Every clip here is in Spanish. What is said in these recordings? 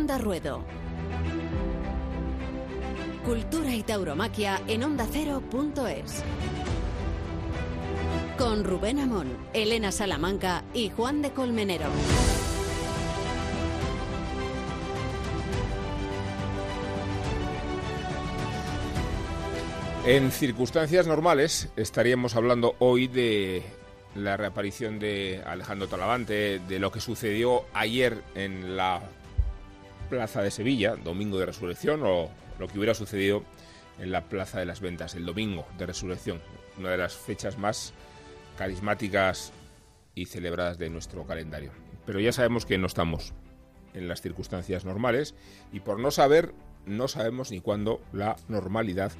Onda Ruedo. Cultura y tauromaquia en ondacero.es. Con Rubén Amón, Elena Salamanca y Juan de Colmenero. En circunstancias normales estaríamos hablando hoy de la reaparición de Alejandro Talavante, de lo que sucedió ayer en la Plaza de Sevilla, Domingo de Resurrección, o lo que hubiera sucedido en la Plaza de las Ventas, el Domingo de Resurrección, una de las fechas más carismáticas y celebradas de nuestro calendario. Pero ya sabemos que no estamos en las circunstancias normales y por no saber no sabemos ni cuándo la normalidad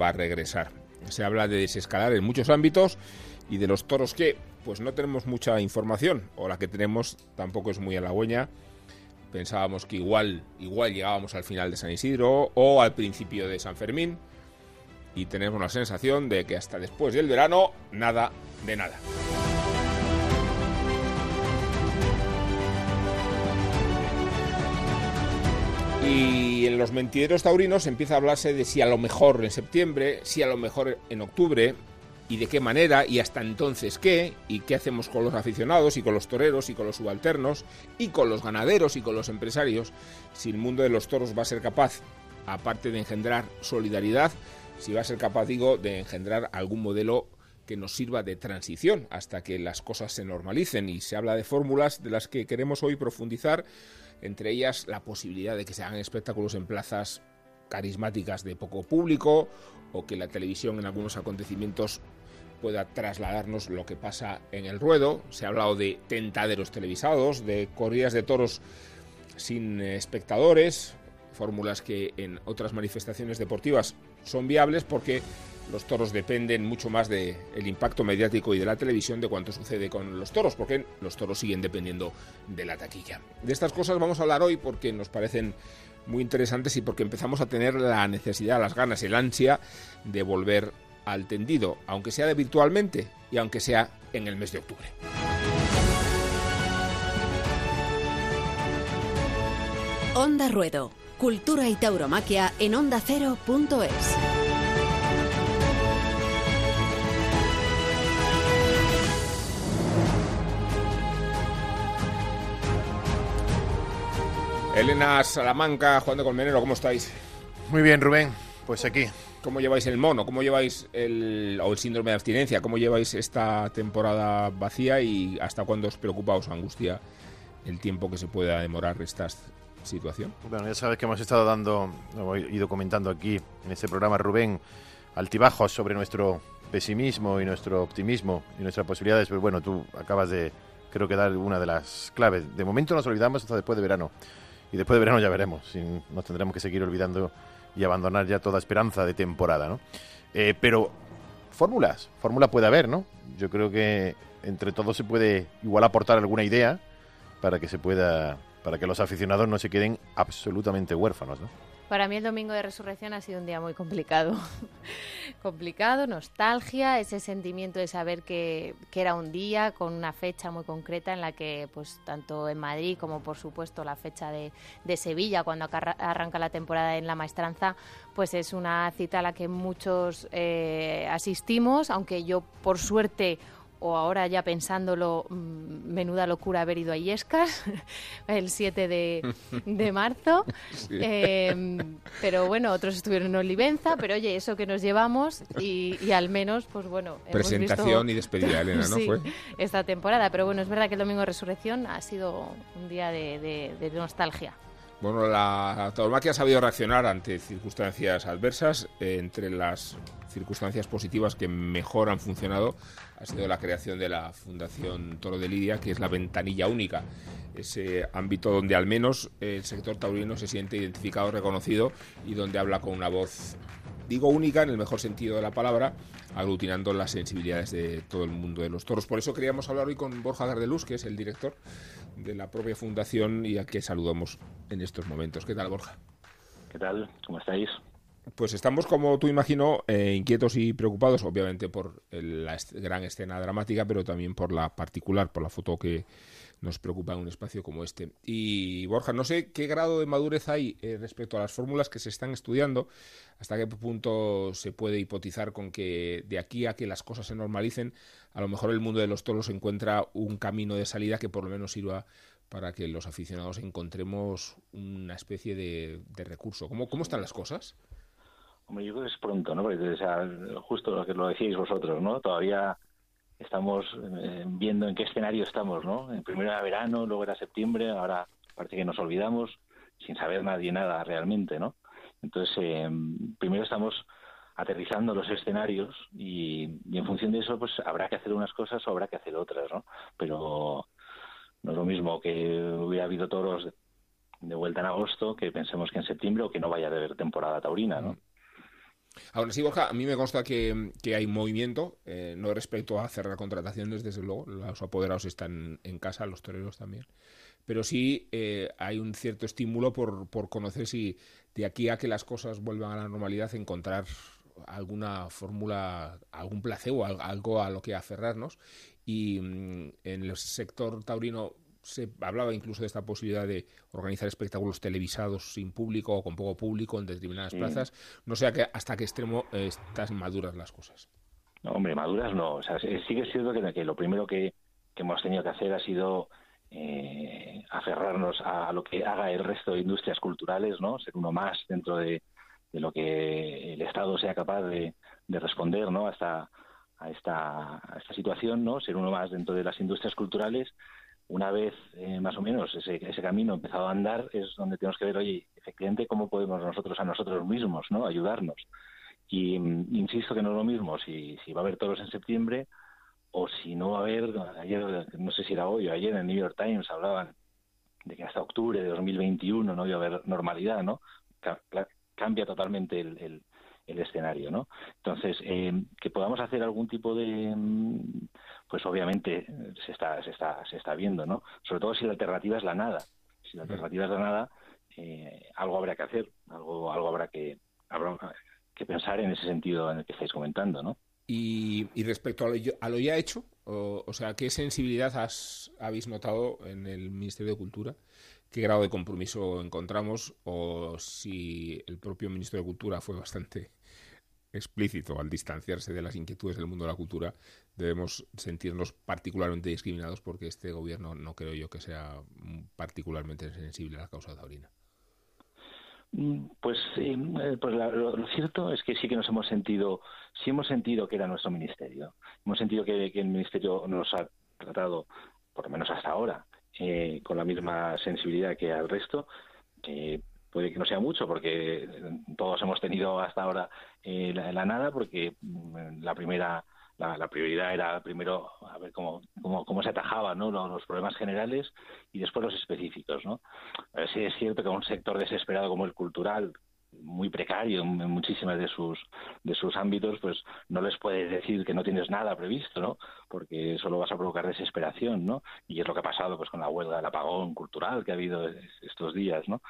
va a regresar. Se habla de desescalar en muchos ámbitos y de los toros que pues no tenemos mucha información o la que tenemos tampoco es muy halagüeña. Pensábamos que igual igual llegábamos al final de San Isidro o al principio de San Fermín y tenemos la sensación de que hasta después del verano nada de nada. Y en los mentideros taurinos empieza a hablarse de si a lo mejor en septiembre, si a lo mejor en octubre, y de qué manera, y hasta entonces qué, y qué hacemos con los aficionados, y con los toreros, y con los subalternos, y con los ganaderos, y con los empresarios, si el mundo de los toros va a ser capaz, aparte de engendrar solidaridad, si va a ser capaz, digo, de engendrar algún modelo que nos sirva de transición hasta que las cosas se normalicen. Y se habla de fórmulas de las que queremos hoy profundizar entre ellas la posibilidad de que se hagan espectáculos en plazas carismáticas de poco público o que la televisión en algunos acontecimientos pueda trasladarnos lo que pasa en el ruedo. Se ha hablado de tentaderos televisados, de corridas de toros sin espectadores, fórmulas que en otras manifestaciones deportivas son viables porque los toros dependen mucho más del impacto mediático y de la televisión de cuanto sucede con los toros, porque los toros siguen dependiendo de la taquilla. De estas cosas vamos a hablar hoy porque nos parecen muy interesantes y porque empezamos a tener la necesidad, las ganas, el ansia de volver al tendido, aunque sea de virtualmente y aunque sea en el mes de octubre. Onda Ruedo, Cultura y Tauromaquia en ondacero.es. Elena Salamanca, Juan de Colmenero, ¿cómo estáis? Muy bien, Rubén. Pues aquí. ¿Cómo lleváis el mono? ¿Cómo lleváis el, o el síndrome de abstinencia? ¿Cómo lleváis esta temporada vacía y hasta cuándo os preocupa, os angustia el tiempo que se pueda demorar esta situación? Bueno, ya sabes que hemos estado dando, lo he ido comentando aquí en este programa, Rubén, altibajos sobre nuestro pesimismo y nuestro optimismo y nuestras posibilidades. Pero bueno, tú acabas de, creo que dar una de las claves. De momento nos olvidamos hasta después de verano y después de verano ya veremos nos tendremos que seguir olvidando y abandonar ya toda esperanza de temporada, ¿no? Eh, pero fórmulas, fórmula puede haber, ¿no? Yo creo que entre todos se puede igual aportar alguna idea para que se pueda, para que los aficionados no se queden absolutamente huérfanos, ¿no? Para mí el domingo de resurrección ha sido un día muy complicado. complicado, nostalgia, ese sentimiento de saber que, que, era un día con una fecha muy concreta en la que, pues, tanto en Madrid como, por supuesto, la fecha de, de Sevilla, cuando arranca la temporada en la maestranza, pues es una cita a la que muchos eh, asistimos, aunque yo, por suerte, o ahora ya pensándolo, menuda locura haber ido a Illescas el 7 de, de marzo. Sí. Eh, pero bueno, otros estuvieron en Olivenza, pero oye, eso que nos llevamos y, y al menos, pues bueno. Presentación visto... y despedida, Elena, ¿no? sí, fue? esta temporada, pero bueno, es verdad que el domingo de resurrección ha sido un día de, de, de nostalgia. Bueno, la tauromaquia ha sabido reaccionar ante circunstancias adversas. Eh, entre las circunstancias positivas que mejor han funcionado ha sido la creación de la Fundación Toro de Lidia, que es la ventanilla única. Ese ámbito donde al menos el sector taurino se siente identificado, reconocido y donde habla con una voz, digo única en el mejor sentido de la palabra, aglutinando las sensibilidades de todo el mundo de los toros. Por eso queríamos hablar hoy con Borja Gardeluz, que es el director de la propia fundación y a que saludamos en estos momentos. ¿Qué tal, Borja? ¿Qué tal? ¿Cómo estáis? Pues estamos, como tú imagino, eh, inquietos y preocupados, obviamente por la gran escena dramática, pero también por la particular, por la foto que nos preocupa en un espacio como este. Y Borja, no sé qué grado de madurez hay eh, respecto a las fórmulas que se están estudiando, hasta qué punto se puede hipotizar con que de aquí a que las cosas se normalicen, a lo mejor el mundo de los toros encuentra un camino de salida que por lo menos sirva para que los aficionados encontremos una especie de, recurso. ¿Cómo, ¿Cómo están las cosas? Hombre, yo creo que es pronto, ¿no? Porque, o justo lo que lo decíais vosotros, ¿no? Todavía estamos eh, viendo en qué escenario estamos, ¿no? Primero era verano, luego era septiembre, ahora parece que nos olvidamos sin saber nadie nada realmente, ¿no? Entonces, eh, primero estamos aterrizando los escenarios y, en función de eso, pues habrá que hacer unas cosas o habrá que hacer otras, ¿no? Pero no es lo mismo que hubiera habido toros de, vuelta en agosto que pensemos que en septiembre o que no vaya a haber temporada taurina, ¿no? Ahora sí, Borja, a mí me consta que, hay movimiento, eh, no respecto a cerrar contrataciones, desde luego, los apoderados están en casa, los toreros también, pero sí eh, hay un cierto estímulo por, por conocer si de aquí a que las cosas vuelvan a la normalidad, encontrar alguna fórmula, algún placebo, algo a lo que aferrarnos. Y mm, en el sector taurino se hablaba incluso de esta posibilidad de organizar espectáculos televisados sin público o con poco público en determinadas plazas. No sé hasta qué extremo están maduras las cosas. No, hombre, maduras no. O sea, sigue siendo que, que lo primero que, hemos tenido que hacer ha sido eh, aferrarnos a, lo que haga el resto de industrias culturales, ¿no? Ser uno más dentro de, lo que el Estado sea capaz de, responder, ¿no? A esta, a esta, a esta situación, ¿no? Ser uno más dentro de las industrias culturales una vez eh, más o menos ese, ese camino empezado a andar, es donde tenemos que ver, oye, efectivamente, cómo podemos nosotros a nosotros mismos, ¿no? Ayudarnos. Y mm, insisto que no es lo mismo si, si va a haber toros en septiembre o si no va a haber, ayer, no sé si era hoy o ayer en el New York Times hablaban de que hasta octubre de 2021 no iba a haber normalidad, ¿no? Cambia totalmente el, el escenario, ¿no? Entonces, eh, que podamos hacer algún tipo de, mm, pues obviamente se está, se está, se está viendo, ¿no? Sobre todo si la alternativa es la nada. Si la alternativa es la nada, eh, algo habrá que hacer, algo, algo habrá que, habrá que pensar en ese sentido en el que estáis comentando, ¿no? Y, respecto a lo, ya hecho, o, o, sea, ¿qué sensibilidad has, habéis notado en el Ministerio de Cultura? ¿Qué grado de compromiso encontramos? O si el propio Ministro de Cultura fue bastante explícito al distanciarse de las inquietudes del mundo de la cultura, debemos sentirnos particularmente discriminados porque este gobierno no creo yo que sea particularmente sensible a la causa taurina. Mm, pues, eh, pues lo, cierto es que sí que nos hemos sentido, sí hemos sentido que era nuestro ministerio. Hemos sentido que, el ministerio nos ha tratado, por lo menos hasta ahora, eh, con la misma sensibilidad que al resto. que puede que no sea mucho porque todos hemos tenido hasta ahora eh, la, nada porque mm, la primera la, prioridad era primero a ver cómo, cómo, cómo se atajaban ¿no? los, problemas generales y después los específicos. ¿no? Eh, sí es cierto que un sector desesperado como el cultural, muy precario en muchísimas de sus de sus ámbitos pues no les puedes decir que no tienes nada previsto no porque solo vas a provocar desesperación no y es lo que ha pasado pues con la huelga del apagón cultural que ha habido estos días no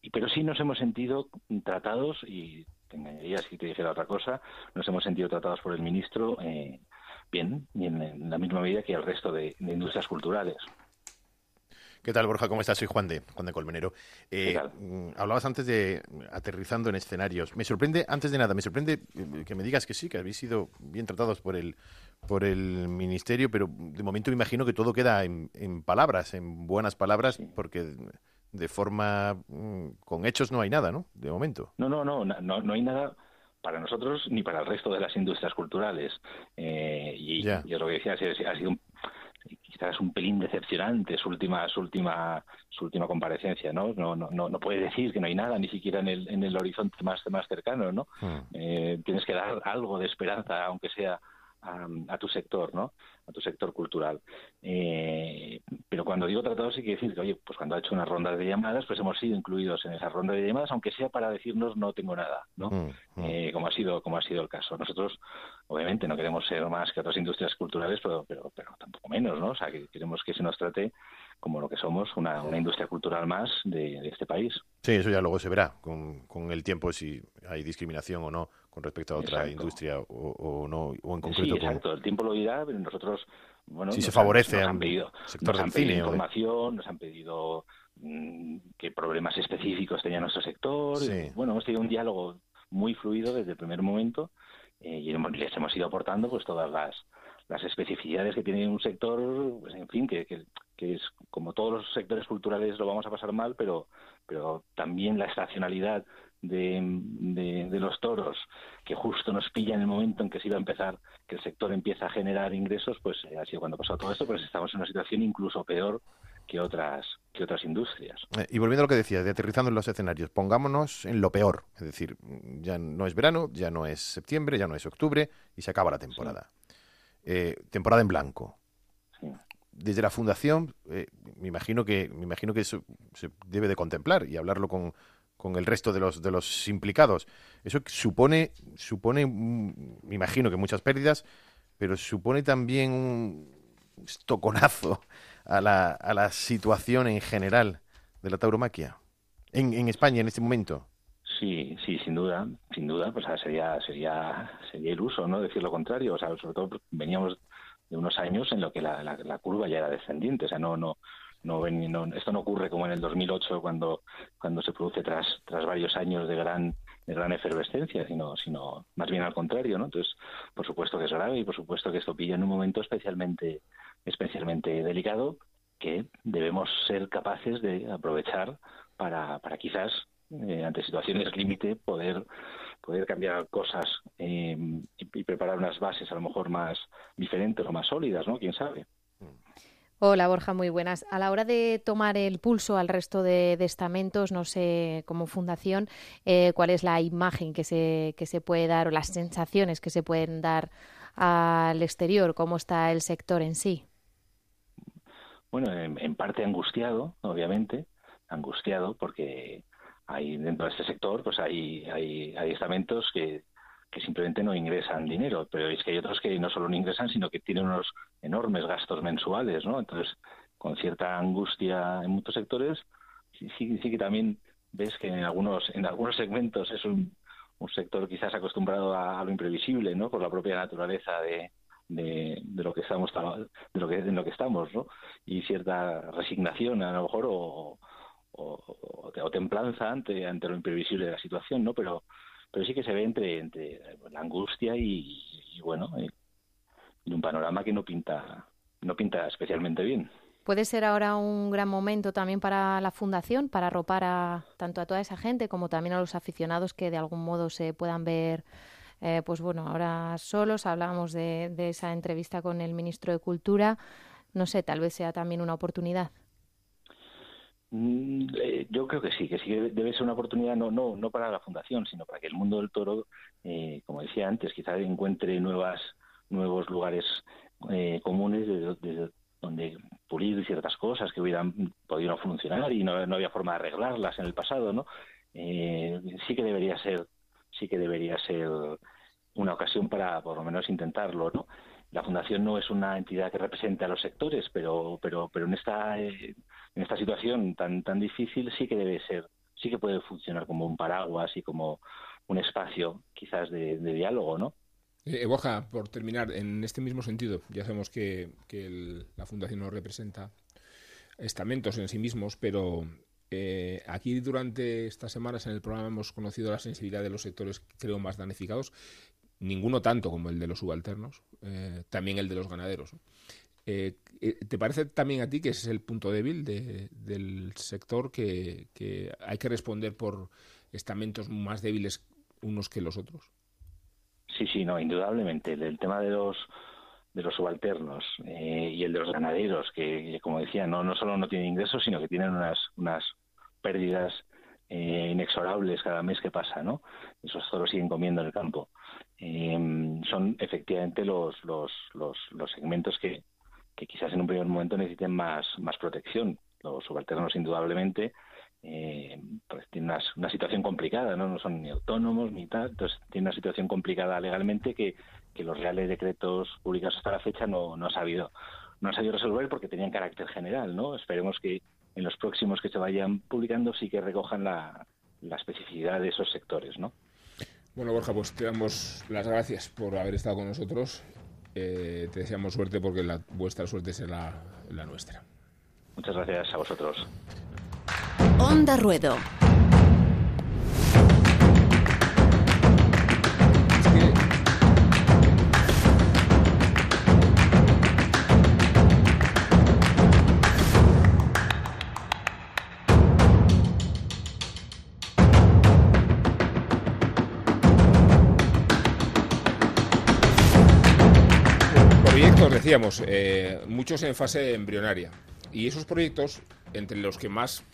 y pero sí nos hemos sentido tratados y te engañaría si te dijera otra cosa nos hemos sentido tratados por el ministro eh, bien y en, la misma medida que el resto de industrias culturales ¿Qué tal, Borja? ¿Cómo estás? Soy Juan de, Juan de Colmenero. Eh, mm, hablabas antes de aterrizando en escenarios. Me sorprende, antes de nada, me sorprende eh, que me digas que sí, que habéis sido bien tratados por el, por el Ministerio, pero de momento me imagino que todo queda en, palabras, en buenas palabras, porque de forma mm, con hechos no hay nada, ¿no? De momento. No, no, no, no, no hay nada para nosotros ni para el resto de las industrias culturales. Eh, y, yo lo que decía, ha sido un quizás un pelín decepcionante su última su última su última comparecencia no no no no puede decir que no hay nada ni siquiera en el en el horizonte más más cercano no hmm. eh, tienes que dar algo de esperanza aunque sea a, tu sector no a tu sector cultural eh, pero cuando digo tratado sí quiere decir que, oye, pues cuando ha hecho una ronda de llamadas, pues hemos sido incluidos en esa ronda de llamadas, aunque sea para decirnos no tengo nada, ¿no? Mm, mm. Eh, como ha sido como ha sido el caso. Nosotros, obviamente, no queremos ser más que otras industrias culturales, pero, pero, pero tampoco menos, ¿no? O sea, que queremos que se nos trate como lo que somos, una, una industria cultural más de, este país. Sí, eso ya luego se verá con, con el tiempo si hay discriminación o no con respecto a otra industria o, no, o en concreto. Sí, exacto, el tiempo lo dirá, pero nosotros, bueno, si se favorece nos han pedido, sector nos han pedido información, nos han pedido mm, qué problemas específicos tenía nuestro sector. bueno, hemos tenido un diálogo muy fluido desde el primer momento eh, y les hemos ido aportando pues todas las las especificidades que tiene un sector, pues en fin, que, que, es como todos los sectores culturales lo vamos a pasar mal, pero, pero también la estacionalidad de, de, los toros, que justo nos pilla en el momento en que se iba a empezar, que el sector empieza a generar ingresos, pues ha sido cuando pasó todo esto, pues estamos en una situación incluso peor que otras que otras industrias. Eh, y volviendo a lo que decía, de aterrizando en los escenarios, pongámonos en lo peor, es decir, ya no es verano, ya no es septiembre, ya no es octubre y se acaba la temporada. Eh, temporada en blanco. Desde la fundación, eh, me imagino que me imagino que eso se debe de contemplar y hablarlo con, con el resto de los de los implicados. Eso supone supone me imagino que muchas pérdidas, pero supone también un estoconazo a la, a la situación en general de la tauromaquia en, en España en este momento. Sí, sí, sin duda, sin duda, pues sería sería sería iluso, ¿no? Decir lo contrario, o sea, sobre todo veníamos de unos años en lo que la, la, curva ya era descendiente, o sea, no no no, esto no ocurre como en el 2008 cuando cuando se produce tras tras varios años de gran de gran efervescencia, sino sino más bien al contrario, ¿no? Entonces, por supuesto que es grave y por supuesto que esto pilla en un momento especialmente especialmente delicado que debemos ser capaces de aprovechar para, para quizás eh, ante situaciones límite, poder, poder cambiar cosas eh, y, preparar unas bases a lo mejor más diferentes o más sólidas, ¿no? ¿Quién sabe? Hola Borja, muy buenas. A la hora de tomar el pulso al resto de, estamentos, no sé, como fundación, eh, cuál es la imagen que se, que se puede dar o las sensaciones que se pueden dar al exterior, cómo está el sector en sí. Bueno, en parte angustiado, obviamente, angustiado porque hay dentro de este sector pues hay, hay, hay estamentos que, que simplemente no ingresan dinero, pero es que hay otros que no solo no ingresan, sino que tienen unos enormes gastos mensuales, ¿no? Entonces, con cierta angustia en muchos sectores, sí, que también ves que en algunos, en algunos segmentos es un, sector quizás acostumbrado a, lo imprevisible, ¿no? Por la propia naturaleza de, de, de, lo que estamos de lo que en lo que estamos no y cierta resignación a lo mejor o, o, o, templanza ante, ante lo imprevisible de la situación, ¿no? Pero, pero sí que se ve entre, entre la angustia y, bueno, y, un panorama que no pinta, no pinta especialmente bien. ¿Puede ser ahora un gran momento también para la Fundación, para arropar a, tanto a toda esa gente como también a los aficionados que de algún modo se puedan ver, eh, pues bueno, ahora solos? Hablábamos de, de esa entrevista con el ministro de Cultura. No sé, tal vez sea también una oportunidad. Mm, eh, yo creo que sí, que sí debe ser una oportunidad no no no para la fundación, sino para que el mundo del toro, eh, como decía antes, quizá encuentre nuevas nuevos lugares eh, comunes desde, donde pulir ciertas cosas que hubieran podido funcionar y no, no había forma de arreglarlas en el pasado, ¿no? sí que debería ser sí que debería ser una ocasión para por lo menos intentarlo, ¿no? La fundación no es una entidad que represente a los sectores, pero pero pero en esta en esta situación tan tan difícil sí que debe ser, sí que puede funcionar como un paraguas y como un espacio quizás de, diálogo, ¿no? Eh, por terminar, en este mismo sentido, ya sabemos que, que la Fundación no representa estamentos en sí mismos, pero eh, aquí durante estas semanas en el programa hemos conocido la sensibilidad de los sectores, creo, más damnificados, ninguno tanto como el de los subalternos, eh, también el de los ganaderos. Eh, eh, ¿Te parece también a ti que ese es el punto débil del sector, que, hay que responder por estamentos más débiles unos que los otros? Sí, sí, no, indudablemente. El, tema de los de los subalternos eh, y el de los ganaderos, que, como decía, no, no solo no tienen ingresos, sino que tienen unas, unas pérdidas inexorables cada mes que pasa, ¿no? Esos toros siguen comiendo en el campo. Son efectivamente los, los, los, los segmentos que, que quizás en un primer momento necesiten más, más protección. Los subalternos, indudablemente, eh, pues tienen una, una, situación complicada, ¿no? No son ni autónomos ni tal, entonces tienen una situación complicada legalmente que, que los reales decretos publicados hasta la fecha no, no ha sabido no ha sabido resolver porque tenían carácter general, ¿no? Esperemos que en los próximos que se vayan publicando sí que recojan la, la especificidad de esos sectores, ¿no? Bueno, Borja, pues te damos las gracias por haber estado con nosotros. Eh, te deseamos suerte porque la, vuestra suerte será la nuestra. Muchas gracias a vosotros. Onda Ruedo. Decíamos, eh, muchos en fase embrionaria. Y esos proyectos, entre los que más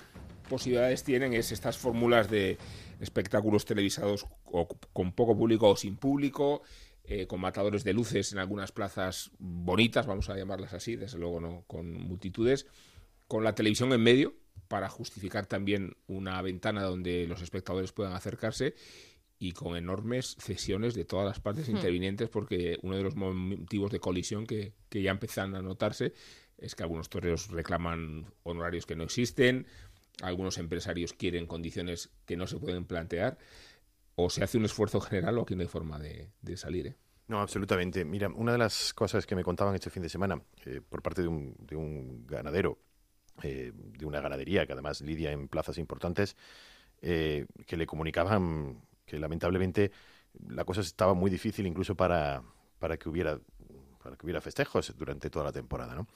posibilidades tienen es estas fórmulas de espectáculos televisados o con poco público o sin público, eh, con matadores de luces en algunas plazas bonitas, vamos a llamarlas así, desde luego no con multitudes, con la televisión en medio para justificar también una ventana donde los espectadores puedan acercarse y con enormes cesiones de todas las partes intervinientes porque uno de los motivos de colisión que, que ya empiezan a notarse es que algunos toreros reclaman honorarios que no existen, algunos empresarios quieren condiciones que no se pueden plantear, o se hace un esfuerzo general o aquí no hay forma de, de salir. ¿eh? No, absolutamente. Mira, una de las cosas que me contaban este fin de semana eh, por parte de un, de un ganadero, eh, de una ganadería que además lidia en plazas importantes, eh, que le comunicaban que lamentablemente la cosa estaba muy difícil incluso para, para que hubiera para que hubiera festejos durante toda la temporada, ¿no?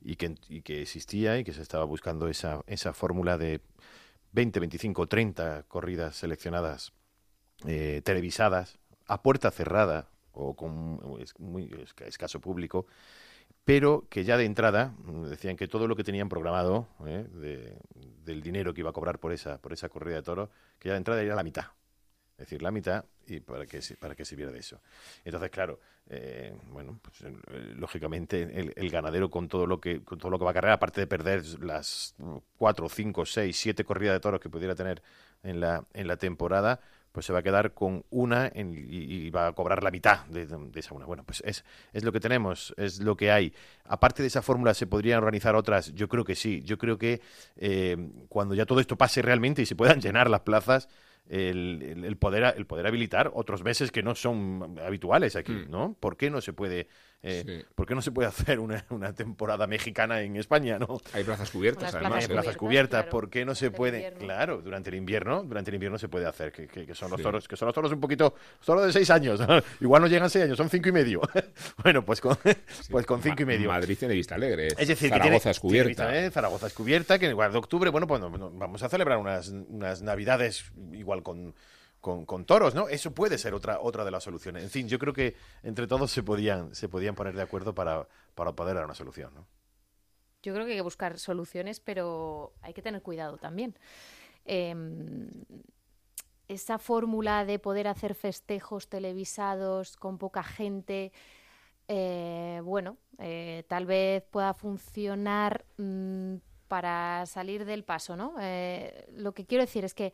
Y que, y que existía y que se estaba buscando esa, esa fórmula de 20, 25, 30 corridas seleccionadas, eh, televisadas, a puerta cerrada o con muy escaso público, pero que ya de entrada decían que todo lo que tenían programado eh, de, del dinero que iba a cobrar por esa, por esa corrida de toro, que ya de entrada era la mitad. Es decir, la mitad y para que, para que sirviera de eso. Entonces, claro, eh, bueno, pues, eh, lógicamente el, ganadero con todo lo que con todo lo que va a cargar, aparte de perder las cuatro, cinco, seis, siete corridas de toros que pudiera tener en la, en la temporada, pues se va a quedar con una en, y, va a cobrar la mitad de, de, esa una. Bueno, pues es, es lo que tenemos, es lo que hay. Aparte de esa fórmula, ¿se podrían organizar otras? Yo creo que sí. Yo creo que eh, cuando ya todo esto pase realmente y se puedan llenar las plazas, el, el, poder, el poder habilitar otros meses que no son habituales aquí, mm. ¿no? ¿Por qué no se puede, eh, sí. ¿por qué no se puede hacer una, una, temporada mexicana en España, no? Hay plazas cubiertas, además. Plazas, plazas cubiertas, claro, ¿por qué no se puede? Claro, durante el invierno, durante el invierno se puede hacer, que, que, que son los sí. toros, que son los toros un poquito, toros de seis años, igual no llegan seis años, son cinco y medio. bueno, pues con, pues con cinco y medio. Madrid tiene vista alegre, es decir, Zaragoza tiene, es cubierta. Tiene, ¿eh? Zaragoza es cubierta, que en lugar de octubre, bueno, pues vamos a celebrar unas, unas navidades igual con con, con, toros, ¿no? Eso puede ser otra, otra de las soluciones. En fin, yo creo que entre todos se podían, se podían poner de acuerdo para, para poder dar una solución, ¿no? Yo creo que hay que buscar soluciones, pero hay que tener cuidado también. Eh, esa fórmula de poder hacer festejos televisados con poca gente, eh, bueno, eh, tal vez pueda funcionar mmm, para salir del paso, ¿no? Eh, lo que quiero decir es que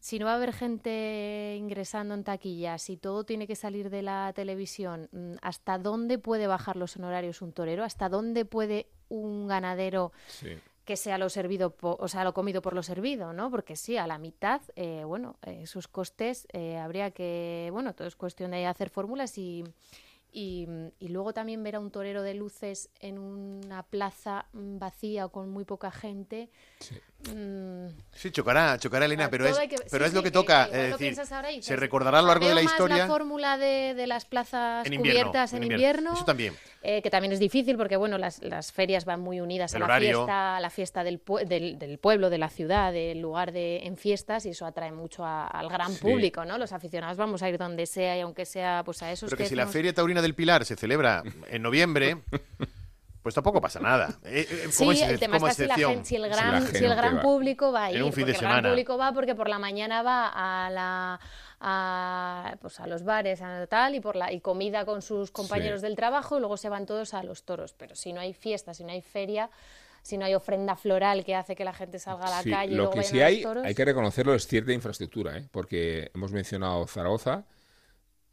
si no va a haber gente ingresando en taquillas, si todo tiene que salir de la televisión, mm, ¿hasta dónde puede bajar los honorarios un torero? ¿Hasta dónde puede un ganadero sí. que sea lo servido, o sea, lo comido por lo servido, ¿no? Porque sí, a la mitad, eh, bueno, eh, sus costes eh, habría que, bueno, todo es cuestión de hacer fórmulas y, y, y, luego también ver a un torero de luces en una plaza vacía o con muy poca gente. Sí, mm, sí chocará, chocará Elena, pero es, que, pero sí, es lo que toca. Que, es decir, se pues, recordará a lo largo de la historia. la fórmula de, de, las plazas en invierno, cubiertas en, en invierno. invierno. Eso también. Eh, que también es difícil porque bueno las, las ferias van muy unidas El a la horario. fiesta, a la fiesta del, del, del, pueblo, de la ciudad, del lugar de en fiestas y eso atrae mucho a, al gran sí. público, ¿no? Los aficionados vamos a ir donde sea y aunque sea pues a esos Pero que, que si la Feria Taurina del Pilar se celebra en noviembre, pues tampoco pasa nada. Eh, eh, sí, como el tema está si, la excepción. gen- si el Si gran, la si el gente gran va. público va a ir. En un fin de porque el gran semana. público va porque por la mañana va a la a, pues a los bares a tal y por la y comida con sus compañeros Sí. del trabajo y luego se van todos a los toros pero si no hay fiesta si no hay feria si no hay ofrenda floral que hace que la gente salga a la Sí, calle y lo luego que sí a hay, toros hay que reconocerlo, es cierta infraestructura, ¿eh? porque hemos mencionado Zaragoza,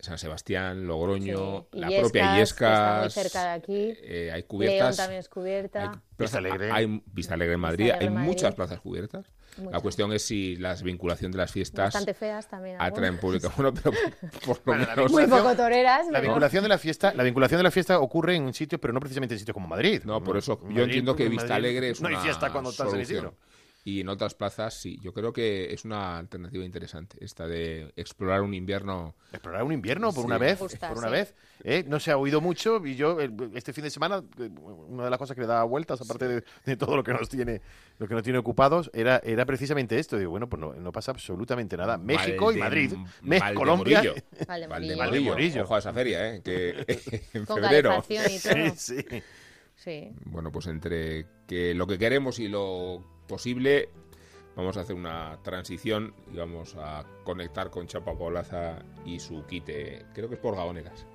San Sebastián, Logroño, Sí, la propia que está muy Illescas. cerca de aquí. eh, hay León cubiertas. también es cubierta Hay, Vista Alegre. hay Vista Alegre en Madrid, Alegre hay Madrid. muchas plazas cubiertas. La cuestión es si la vinculación de las fiestas bastante feas también atraen público. Bueno, pero por lo menos. muy poco toreras La vinculación de la fiesta, la vinculación de la fiesta ocurre en sitios, pero no precisamente en sitios como Madrid. No, por eso yo entiendo que Vista Madrid Alegre es no una hay fiesta cuando estás en solución. Y en otras plazas sí. Yo creo que es una alternativa interesante esta de explorar un invierno. Explorar un invierno por Sí. una vez, gusta, por una sí. vez. ¿eh? No se ha oído mucho y yo este fin de semana eh, una de las cosas que le daba vueltas aparte de, de todo lo que nos tiene lo que nos tiene ocupados era era precisamente esto. Digo bueno pues no, no pasa absolutamente nada. México y Madrid, Me- Valdemorillo. Colombia. Vale, Valdemorillo. Morillo. Morillo. Ojo a esa feria, ¿eh? Que en con febrero. y todo Sí, sí. sí Bueno, pues entre que lo que queremos y lo posible, vamos a hacer una transición y vamos a conectar con Chapa Polaza y su quite, creo que es por Gaboneras.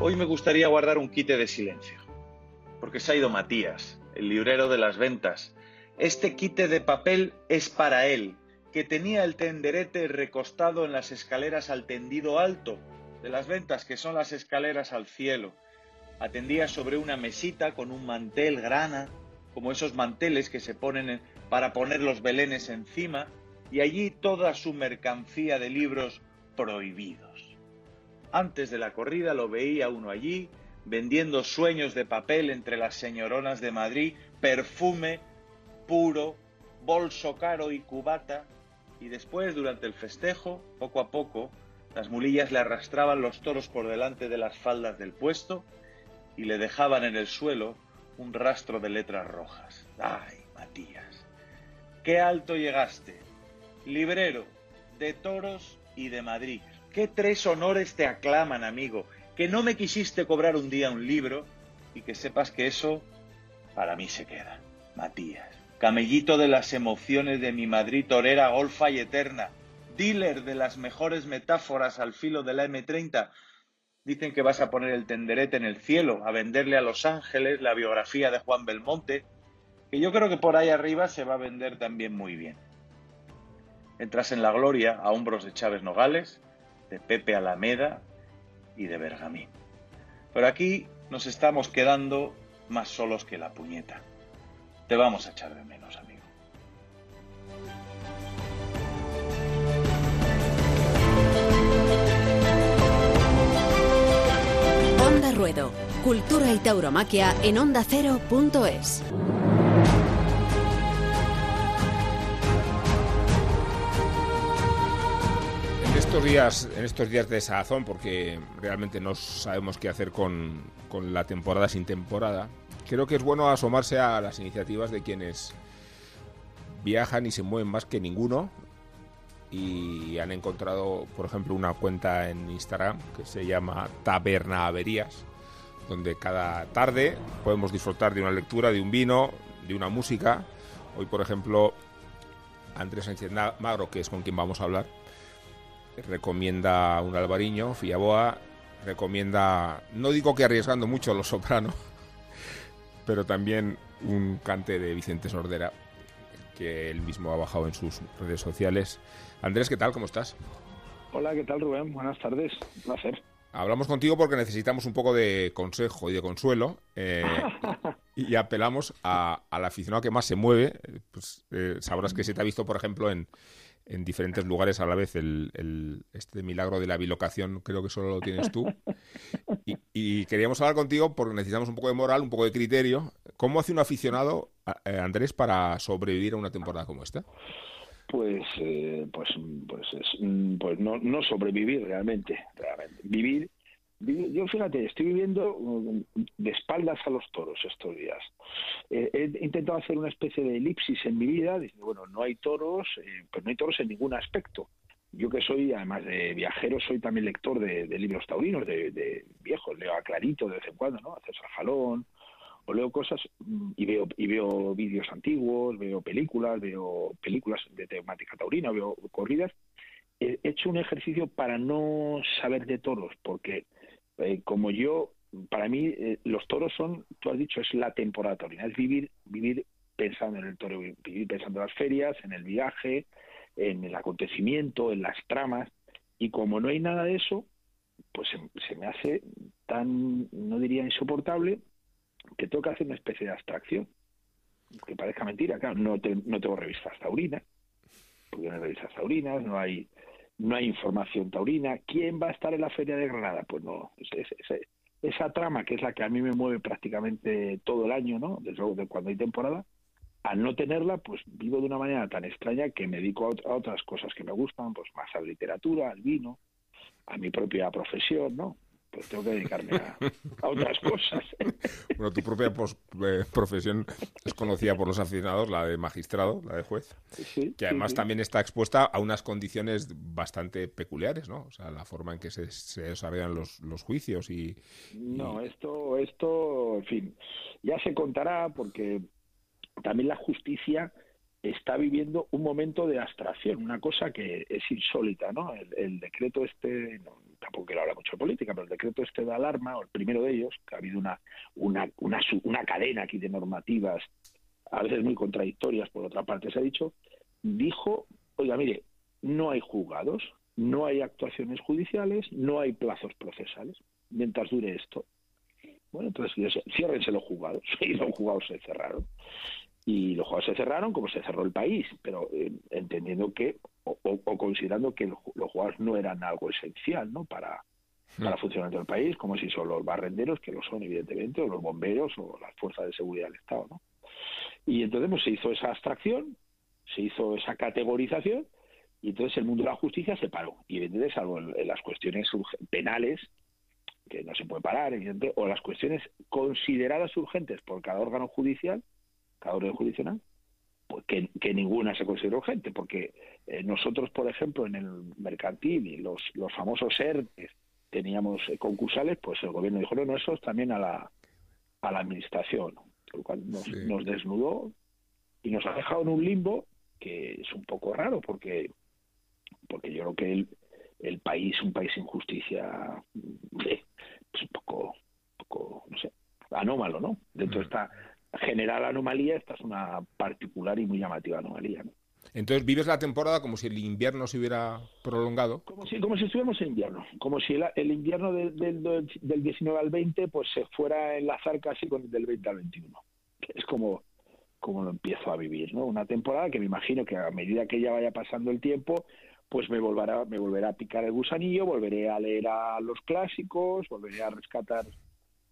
Hoy me gustaría guardar un quite de silencio, porque se ha ido Matías, el librero de las ventas. Este quite de papel es para él, que tenía el tenderete recostado en las escaleras al tendido alto de las ventas, que son las escaleras al cielo. Atendía sobre una mesita con un mantel grana, como esos manteles que se ponen en- para poner los belenes encima, y allí toda su mercancía de libros prohibidos. Antes de la corrida lo veía uno allí, vendiendo sueños de papel entre las señoronas de Madrid, perfume puro, bolso caro y cubata, y después, durante el festejo, poco a poco, las mulillas le arrastraban los toros por delante de las faldas del puesto y le dejaban en el suelo un rastro de letras rojas. ¡Ay, Matías! ¡Qué alto llegaste! Librero de toros y de Madrid. ¿Qué tres honores te aclaman, amigo? Que no me quisiste cobrar un día un libro y que sepas que eso para mí se queda. Matías, camellito de las emociones de mi Madrid torera golfa y eterna, dealer de las mejores metáforas al filo de la M30. Dicen que vas a poner el tenderete en el cielo, a venderle a Los Ángeles la biografía de Juan Belmonte, que yo creo que por ahí arriba se va a vender también muy bien. Entras en la gloria a hombros de Chávez Nogales, de Pepe Alameda y de Bergamín. Pero aquí nos estamos quedando más solos que la puñeta. Te vamos a echar de menos, amigo. Cultura y tauromaquia en ondacero.es. En estos días, en estos días de sazón, porque realmente no sabemos qué hacer con, con la temporada sin temporada, creo que es bueno asomarse a las iniciativas de quienes viajan y se mueven más que ninguno y han encontrado, por ejemplo, una cuenta en Instagram que se llama Taberna Averías, donde cada tarde podemos disfrutar de una lectura, de un vino, de una música. Hoy, por ejemplo, Andrés Sánchez Magro, que es con quien vamos a hablar, recomienda un albariño, Fillaboa, recomienda, no digo que arriesgando mucho los soprano, pero también un cante de Vicente Sordera, que él mismo ha bajado en sus redes sociales. Andrés, ¿qué tal? ¿Cómo estás? Hola, ¿qué tal Rubén? Buenas tardes, un placer. Hablamos contigo porque necesitamos un poco de consejo y de consuelo eh, y apelamos a, al aficionado que más se mueve. Pues, eh, sabrás que se te ha visto, por ejemplo, en, en diferentes lugares a la vez. El, el- este milagro de la bilocación creo que solo lo tienes tú. Y, queríamos hablar contigo porque necesitamos un poco de moral, un poco de criterio. ¿Cómo hace un aficionado, eh, Andrés, para sobrevivir a una temporada como esta? Pues, eh, pues, pues, es, mm, pues no, no sobrevivir realmente, realmente. Vivir, yo fíjate, estoy viviendo mm, de espaldas a los toros estos días. Eh, he intentado hacer una especie de elipsis en mi vida, diciendo, bueno, no hay toros, eh, pues no hay toros en ningún aspecto. yo que soy, además de viajero, soy también lector de, libros taurinos, de, viejos, leo a Clarito de vez en cuando, ¿no? A César Jalón, o leo cosas y veo y veo vídeos antiguos, veo películas, veo películas de temática taurina, veo corridas. He hecho un ejercicio para no saber de toros, porque eh, como yo, para mí eh, los toros son, tú has dicho, es la temporada taurina, es vivir vivir pensando en el toro, vivir pensando en las ferias, en el viaje, en el acontecimiento, en las tramas, y como no hay nada de eso, pues se, me hace tan, no diría insoportable, que tengo que hacer una especie de abstracción. Que parezca mentira, claro, no, no tengo revistas taurinas, porque no hay revistas taurinas, no hay, no hay información taurina. ¿Quién va a estar en la Feria de Granada? Pues no, esa trama que es la que a mí me mueve prácticamente todo el año, ¿no? Desde luego de cuando hay temporada, al no tenerla, pues vivo de una manera tan extraña que me dedico a, otras cosas que me gustan, pues más a la literatura, al vino, a mi propia profesión, ¿no? Pues tengo que dedicarme a, otras cosas. Bueno, tu propia eh, profesión es conocida por los aficionados, la de magistrado, la de juez, que además también está expuesta a unas condiciones bastante peculiares, ¿no? O sea, la forma en que se, se desarrollan los, los juicios y, y... No, esto, esto, en fin, ya se contará porque también la justicia está viviendo un momento de abstracción, una cosa que es insólita, ¿no? El, decreto este, tampoco quiero hablar mucho de política, pero el decreto este de alarma, o el primero de ellos, que ha habido una, una, una, una cadena aquí de normativas, a veces muy contradictorias, por otra parte se ha dicho, dijo, oiga, mire, no hay juzgados, no hay actuaciones judiciales, no hay plazos procesales, mientras dure esto. Bueno, entonces ciérrense los juzgados, y los juzgados se cerraron y los juegos se cerraron como se cerró el país, pero eh, entendiendo que o, considerando que los juegos no eran algo esencial ¿no? para, para el funcionamiento del país, como si son los barrenderos, que lo son evidentemente, o los bomberos o las fuerzas de seguridad del Estado. ¿no? Y entonces pues, se hizo esa abstracción, se hizo esa categorización, y entonces el mundo de la justicia se paró. Y evidentemente, salvo en, las cuestiones penales, que no se puede parar, evidentemente, o las cuestiones consideradas urgentes por cada órgano judicial, cada orden judicial, pues que, ninguna se considera urgente, porque eh, nosotros, por ejemplo, en el mercantil y los, los famosos ERTES teníamos eh, concursales, pues el gobierno dijo, no, no, eso es también a la, a la administración, lo cual nos, nos desnudó y nos ha dejado en un limbo que es un poco raro, porque, porque yo creo que el, el país, un país sin justicia, es un poco, poco, no sé, anómalo, ¿no? Dentro de esta general anomalía, esta es una particular y muy llamativa anomalía. Entonces vives la temporada como si el invierno se hubiera prolongado. Como si, como si estuviéramos en invierno, como si el, invierno del, del, 19 al 20 pues se fuera a enlazar casi con el del 20 al 21. Es como, como lo empiezo a vivir, ¿no? Una temporada que me imagino que a medida que ya vaya pasando el tiempo, pues me volverá, me volverá a picar el gusanillo, volveré a leer a los clásicos, volveré a rescatar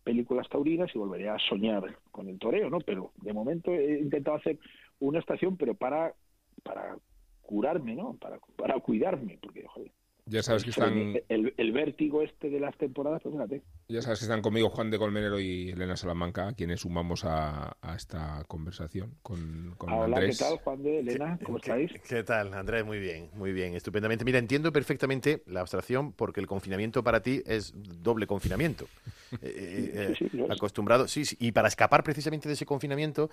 películas taurinas y volveré a soñar con el toreo, ¿no? Pero de momento he intentado hacer una estación, pero para, para curarme, ¿no? Para, para cuidarme, porque, joder, ya sabes que están... El, vértigo este de las temporadas, pues fíjate. Ya sabes que están conmigo Juan de Colmenero y Elena Salamanca, quienes sumamos a, esta conversación con, con Hola, Andrés. ¿qué tal, Juan de Elena? ¿Cómo estáis? ¿Qué, tal, Andrés? Muy bien, muy bien, estupendamente. Mira, entiendo perfectamente la abstracción porque el confinamiento para ti es doble confinamiento. Eh, eh, eh, acostumbrado, sí, sí, y para escapar precisamente de ese confinamiento,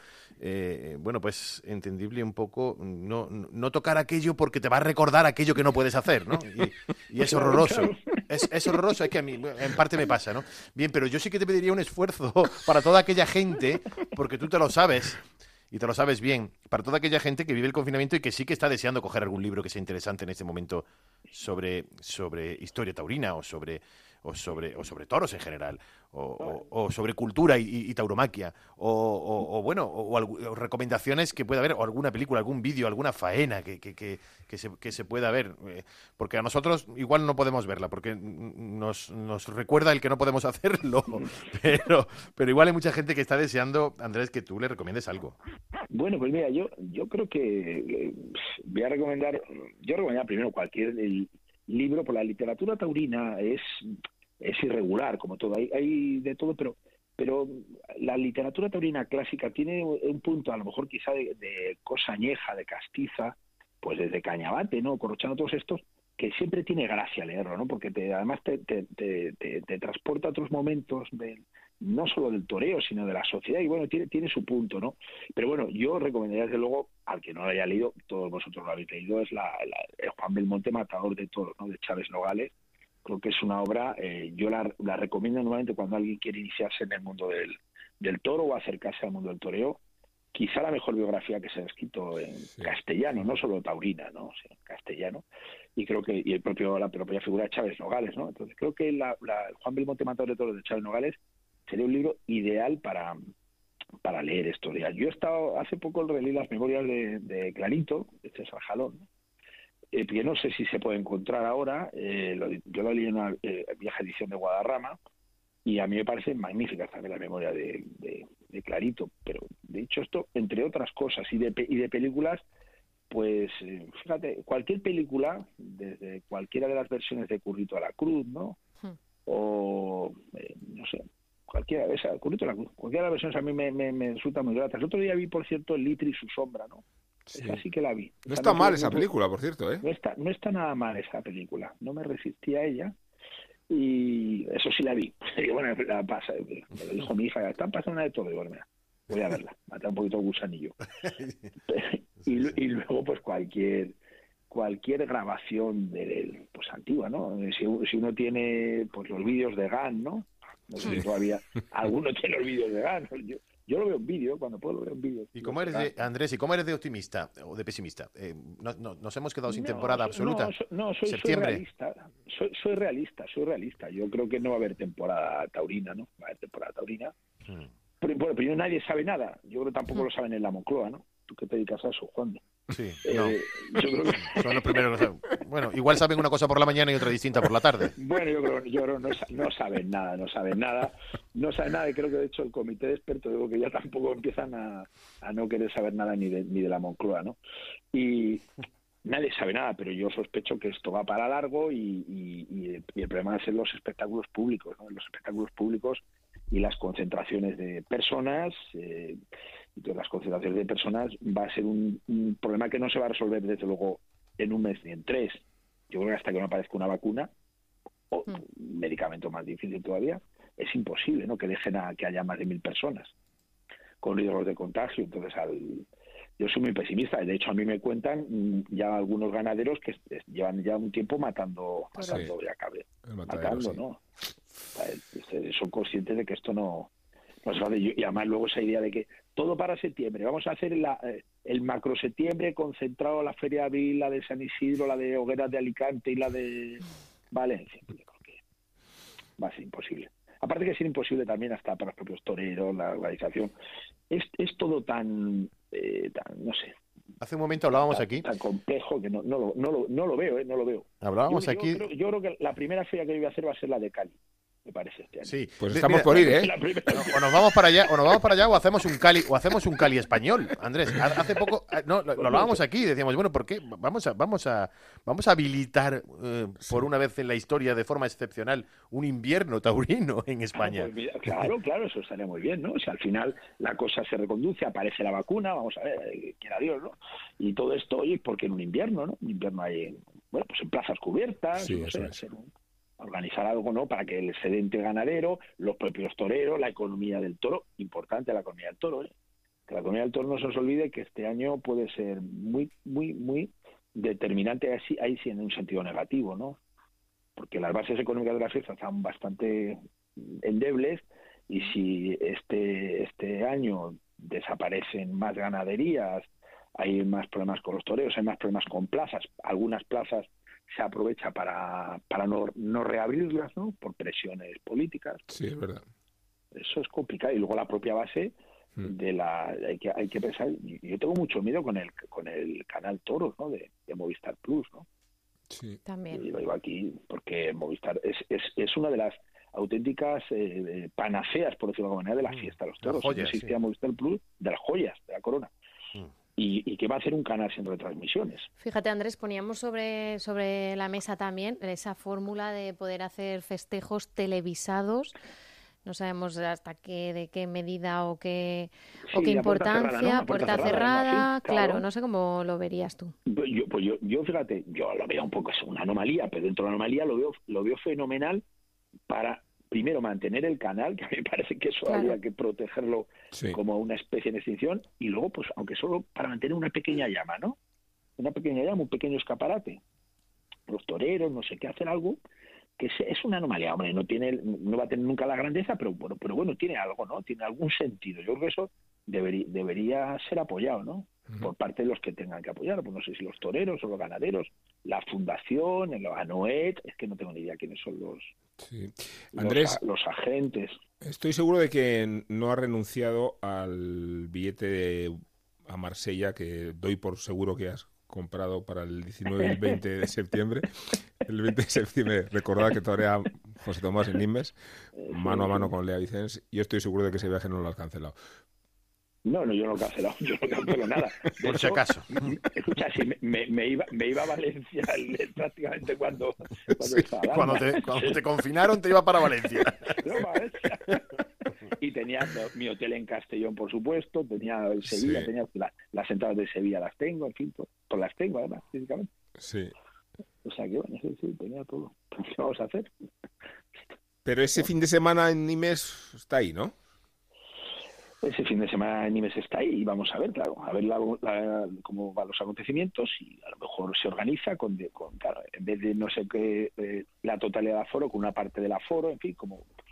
bueno, pues entendible un poco no, no tocar aquello porque te va a recordar aquello que no puedes hacer, ¿no? Y es horroroso. Es, es, horroroso, es que a mí en parte me pasa, ¿no? Bien, pero yo sí que te pediría un esfuerzo para toda aquella gente, porque tú te lo sabes, y te lo sabes bien, para toda aquella gente que vive el confinamiento y que sí que está deseando coger algún libro que sea interesante en este momento sobre, sobre historia taurina o sobre o sobre, o sobre toros en general, o, sobre cultura y, tauromaquia, o, bueno, o, recomendaciones que pueda haber, o alguna película, algún vídeo, alguna faena que, que, que, se, que se pueda ver, eh, porque a nosotros igual no podemos verla, porque nos, nos recuerda el que no podemos hacerlo, pero, pero igual hay mucha gente que está deseando, Andrés, que tú le recomiendes algo. Bueno, pues mira, yo, yo creo que eh, voy a recomendar, yo recomendaría primero cualquier libro, por la literatura taurina es, es irregular, como todo, hay, hay de todo, pero pero la literatura taurina clásica tiene un punto, a lo mejor quizá de, cosa añeja, de castiza, pues desde Cañabate, ¿no? Corrochano, todos estos, que siempre tiene gracia leerlo, ¿no? Porque te, además te, te, te, te transporta a otros momentos no solo del toreo, sino de la sociedad, y bueno, tiene, tiene su punto, ¿no? Pero bueno, yo recomendaría desde luego, al que no lo haya leído, todos vosotros lo habéis leído, es la, el Juan Belmonte Matador de Toros, ¿no? De Chávez Nogales. Creo que es una obra, eh, yo la, la, recomiendo nuevamente cuando alguien quiere iniciarse en el mundo del, del toro o acercarse al mundo del toreo. Quizá la mejor biografía que se ha escrito en castellano, no solo taurina, ¿no? O en castellano. Y creo que, y el propio, la propia figura de Chávez Nogales, ¿no? Entonces creo que la, la Juan Belmonte Matador de Toros de Chávez Nogales sería un libro ideal para, para leer estos días. Yo he estado, hace poco releí las memorias de, de Clarito, de César Jalón, eh, que no sé si se puede encontrar ahora, eh, yo lo leí en una eh, vieja edición de Guadarrama, y a mí me parece magnífica también la memoria de, de, Clarito, pero de hecho esto, entre otras cosas, y de, y de películas, pues eh, fíjate, cualquier película, desde cualquiera de las versiones de Currito a la Cruz, ¿no? Hmm. O, eh, no sé, cualquiera de esas, cualquiera de las versiones a mí me, me, resulta muy grata. El otro día vi, por cierto, El Litri y su sombra, ¿no? Sí. Así que la vi. No está mal esa película, por cierto, ¿eh? No está, no está nada mal esa película. No me resistí a ella y eso sí la vi. Y bueno, la pasa, me lo dijo mi hija, están pasando una de todo. Digo, mira, voy a verla, mata un poquito el gusanillo. y, y luego, pues cualquier cualquier grabación de pues antigua, ¿no? Si, si uno tiene pues los vídeos de GAN, ¿no? No sé si todavía alguno tiene los vídeos de ganas. Yo, lo veo en vídeo, cuando puedo lo veo en vídeo. ¿Y cómo eres de, Andrés, y cómo eres de optimista o de pesimista? Eh, no, nos hemos quedado sin temporada absoluta. No, soy, soy, realista. Soy, soy, realista, soy realista. Yo creo que no va a haber temporada taurina, ¿no? Va a haber temporada taurina. Hmm. Pero, bueno, pero nadie sabe nada. Yo creo que tampoco hmm. lo saben en la Moncloa, ¿no? ¿Tú qué te dedicas a eso, Juan? Sí, eh, Son los primeros Bueno, igual saben una cosa por la mañana y otra distinta por la tarde. Bueno, yo creo, yo creo no, no saben nada, no saben nada. No saben nada y creo que de hecho el comité de expertos digo que ya tampoco empiezan a, no querer saber nada ni de, ni de la Moncloa, ¿no? Y nadie sabe nada, pero yo sospecho que esto va para largo y, y, el problema va a ser los espectáculos públicos, ¿no? Los espectáculos públicos y las concentraciones de personas. Eh, de las concentraciones de personas va a ser un, problema que no se va a resolver desde luego en un mes ni en tres. Yo creo que hasta que no aparezca una vacuna o un hmm. medicamento más difícil todavía, es imposible ¿no? que dejen a que haya más de mil personas con riesgos de contagio. Entonces, al, yo soy muy pesimista. De hecho, a mí me cuentan mm, ya algunos ganaderos que llevan ya un tiempo matando, matando ya cabe, matando, ¿no? Son conscientes de que esto no, y además luego esa idea de que todo para septiembre, vamos a hacer eh, el macro septiembre concentrado la Feria de Abril, la de San Isidro, la de Hogueras de Alicante y la de Valencia. Yo creo que va a ser imposible. Aparte que es imposible también hasta para los propios toreros, la organización. Es, es todo tan, eh, tan, no sé, Hace un momento hablábamos aquí. Tan complejo que no, no, lo, no, lo, no lo veo, ¿eh? no lo veo. Hablábamos aquí. Yo creo, yo creo, que la primera feria que voy a hacer va a ser la de Cali me parece este Sí, pues estamos por ir, ¿eh? O nos vamos para allá, o nos vamos para allá, o hacemos un Cali, o hacemos un Cali español, Andrés. Hace poco, ah, no, lo, hablábamos aquí, decíamos, bueno, ¿por qué? Vamos a, vamos a, vamos a habilitar eh, por una vez en la historia de forma excepcional un invierno taurino en España. Pues claro, claro, eso estaría muy bien, ¿no? O sea, al final la cosa se reconduce, aparece la vacuna, vamos a ver, eh, quiera Dios, ¿no? Y todo esto, oye, porque en un invierno, ¿no? Un invierno hay, bueno, pues en plazas cubiertas, sí, no sé, organizar algo no para que el excedente ganadero, los propios toreros, la economía del toro, importante la economía del toro, ¿eh? que la economía del toro no se os olvide que este año puede ser muy, muy, muy determinante así, ahí sí en un sentido negativo, ¿no? Porque las bases económicas de la fiesta están bastante endebles y si este, este año desaparecen más ganaderías, hay más problemas con los toreros, hay más problemas con plazas, algunas plazas se aprovecha para, para no, no reabrirlas, ¿no? Por presiones políticas. Sí, es verdad. Eso es complicado. Y luego la propia base mm. de la hay que hay que pensar yo tengo mucho miedo con el con el canal Toros no de, Movistar Plus no sí también y lo digo aquí porque Movistar es, es, es una de las auténticas eh, panaceas por decirlo de alguna manera de la mm. fiesta de los toros joyas, existía Movistar Plus de las joyas de la corona mm y, que va a ser un canal sin retransmisiones. Fíjate, Andrés, poníamos sobre, sobre la mesa también esa fórmula de poder hacer festejos televisados no sabemos hasta qué, de qué medida o qué, Sí, o qué la puerta cerrada, importancia, puerta, puerta cerrada, claro, claro. no sé cómo lo verías tú. Yo, pues yo, yo fíjate, yo lo veo un poco, es una anomalía, pero dentro de la anomalía lo veo, lo veo fenomenal para, primero, mantener el canal, que a mí me parece que eso Claro. habría que protegerlo Sí. como una especie en extinción, y luego, pues, aunque solo para mantener una pequeña llama, ¿no? Una pequeña llama, un pequeño escaparate. Los toreros, no sé qué, hacen algo que es, es una anomalía, hombre, no tiene, no va a tener nunca la grandeza, pero bueno, pero bueno, tiene algo, ¿no? Tiene algún sentido. Yo creo que eso debería, debería ser apoyado, ¿no? Por parte de los que tengan que apoyar, pues no sé si los toreros o los ganaderos, la fundación, el ANOET, es que no tengo ni idea quiénes son los, Sí. Andrés, los, agentes. estoy seguro de que no ha renunciado al billete de- a Marsella que doy por seguro que has comprado para el 19 y el 20 de septiembre. El 20 de septiembre, recordad que todavía José Tomás en Nimes, mano a mano con Lea Vicens. Yo estoy seguro de que ese viaje no lo has cancelado. No, no, yo no he cancelado, yo no cancelo nada. De Por si acaso. Escucha, si me, me- iba, me iba a Valencia el- prácticamente cuando, cuando Sí. Cuando te, cuando te confinaron te iba para Valencia. No, Valencia. Y tenía mi hotel en Castellón, por supuesto, tenía el Sevilla, Sí. tenía la- las entradas de Sevilla las tengo, en fin, to- todas las tengo además, físicamente. Sí. O sea que bueno, sí, sí, tenía todo. ¿Qué vamos a hacer? Pero ese fin de semana en Nimes está ahí, ¿no? Ese fin de semana Nimes está ahí y vamos a ver, claro, a ver la- la- cómo van los acontecimientos y a lo mejor se organiza con, de- con claro, en vez de no sé qué, eh, la totalidad del aforo, con una parte del aforo, en fin, como pues,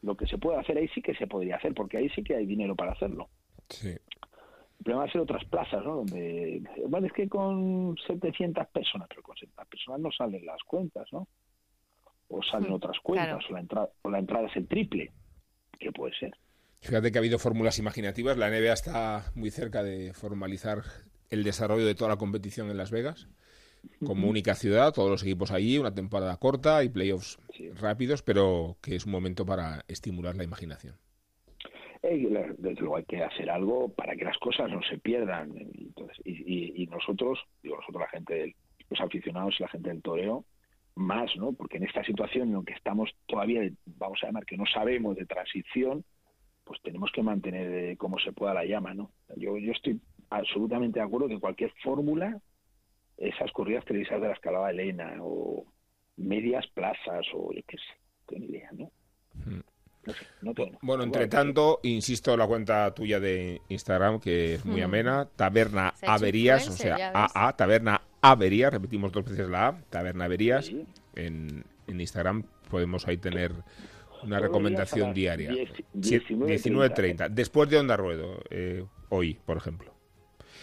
lo que se puede hacer ahí sí que se podría hacer, porque ahí sí que hay dinero para hacerlo. Sí. El problema va a ser otras plazas, ¿no? Donde, bueno, es que con 700 personas, pero con 700 personas no salen las cuentas, ¿no? O salen Hmm, otras cuentas, claro. o, la entrada, o la entrada es el triple, que puede ser. Fíjate que ha habido fórmulas imaginativas. La NBA está muy cerca de formalizar el desarrollo de toda la competición en Las Vegas. Como única ciudad, todos los equipos allí, una temporada corta y playoffs Sí. rápidos, pero que es un momento para estimular la imaginación. Eh, desde luego hay que hacer algo para que las cosas no se pierdan. Y, entonces, y, y- y nosotros, digo nosotros, la gente, del- los aficionados y la gente del toreo, más, ¿no? Porque en esta situación en la que estamos todavía, vamos a llamar que no sabemos de transición, pues tenemos que mantener eh, como se pueda la llama, ¿no? Yo, yo estoy absolutamente de acuerdo que cualquier fórmula, esas corridas televisadas de la escalada Elena o medias plazas o yo qué sé, tengo ni idea, ¿no? No sé, no tengo. Bueno, entre tanto, insisto, la cuenta tuya de Instagram, que es muy Mm. amena, Taberna Se Averías, o sea. AA, Taberna Averías, repetimos dos veces la A, Taberna Averías, Sí. en, en Instagram podemos ahí tener una recomendación diaria. 10, Sie- 19:30. 19.30, después de Onda Ruedo, eh, hoy, por ejemplo.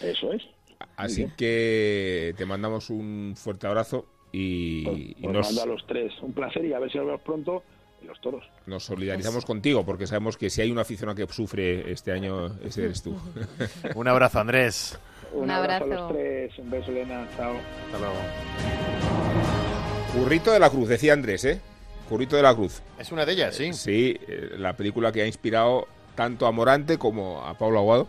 Eso es. Así que te mandamos un fuerte abrazo y, Pues, y os nos, mando a los tres un placer y a ver si nos vemos pronto los toros. nos solidarizamos contigo, porque sabemos que si hay una afición que sufre este año, ese eres tú. Un abrazo, Andrés. Un, Un abrazo. a los tres, un beso Elena, chao. Hasta luego. Currito de la Cruz, decía Andrés, ¿eh? Currito de la Cruz. Es una de ellas, sí. Sí, eh, la película que ha inspirado tanto a Morante como a Pablo Aguado.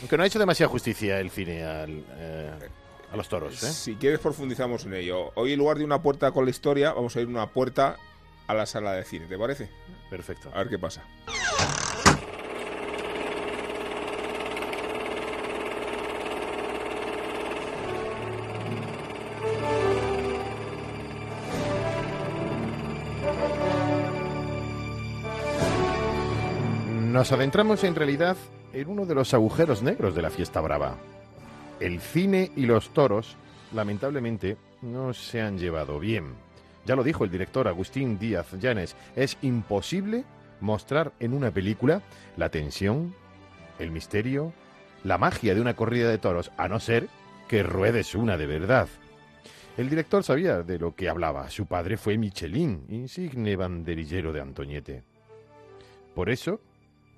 Aunque no ha hecho demasiada justicia el cine al, eh, a los toros, ¿eh? Si quieres profundizamos en ello. Hoy en lugar de una puerta con la historia, vamos a ir una puerta a la sala de cine, ¿te parece? Perfecto. A ver qué pasa. Nos adentramos en realidad en uno de los agujeros negros de la fiesta brava. El cine y los toros, lamentablemente, no se han llevado bien. Ya lo dijo el director Agustín Díaz Llanes, es imposible mostrar en una película la tensión, el misterio, la magia de una corrida de toros, a no ser que ruedes una de verdad. El director sabía de lo que hablaba. Su padre fue Michelin, insigne banderillero de Antoñete. Por eso,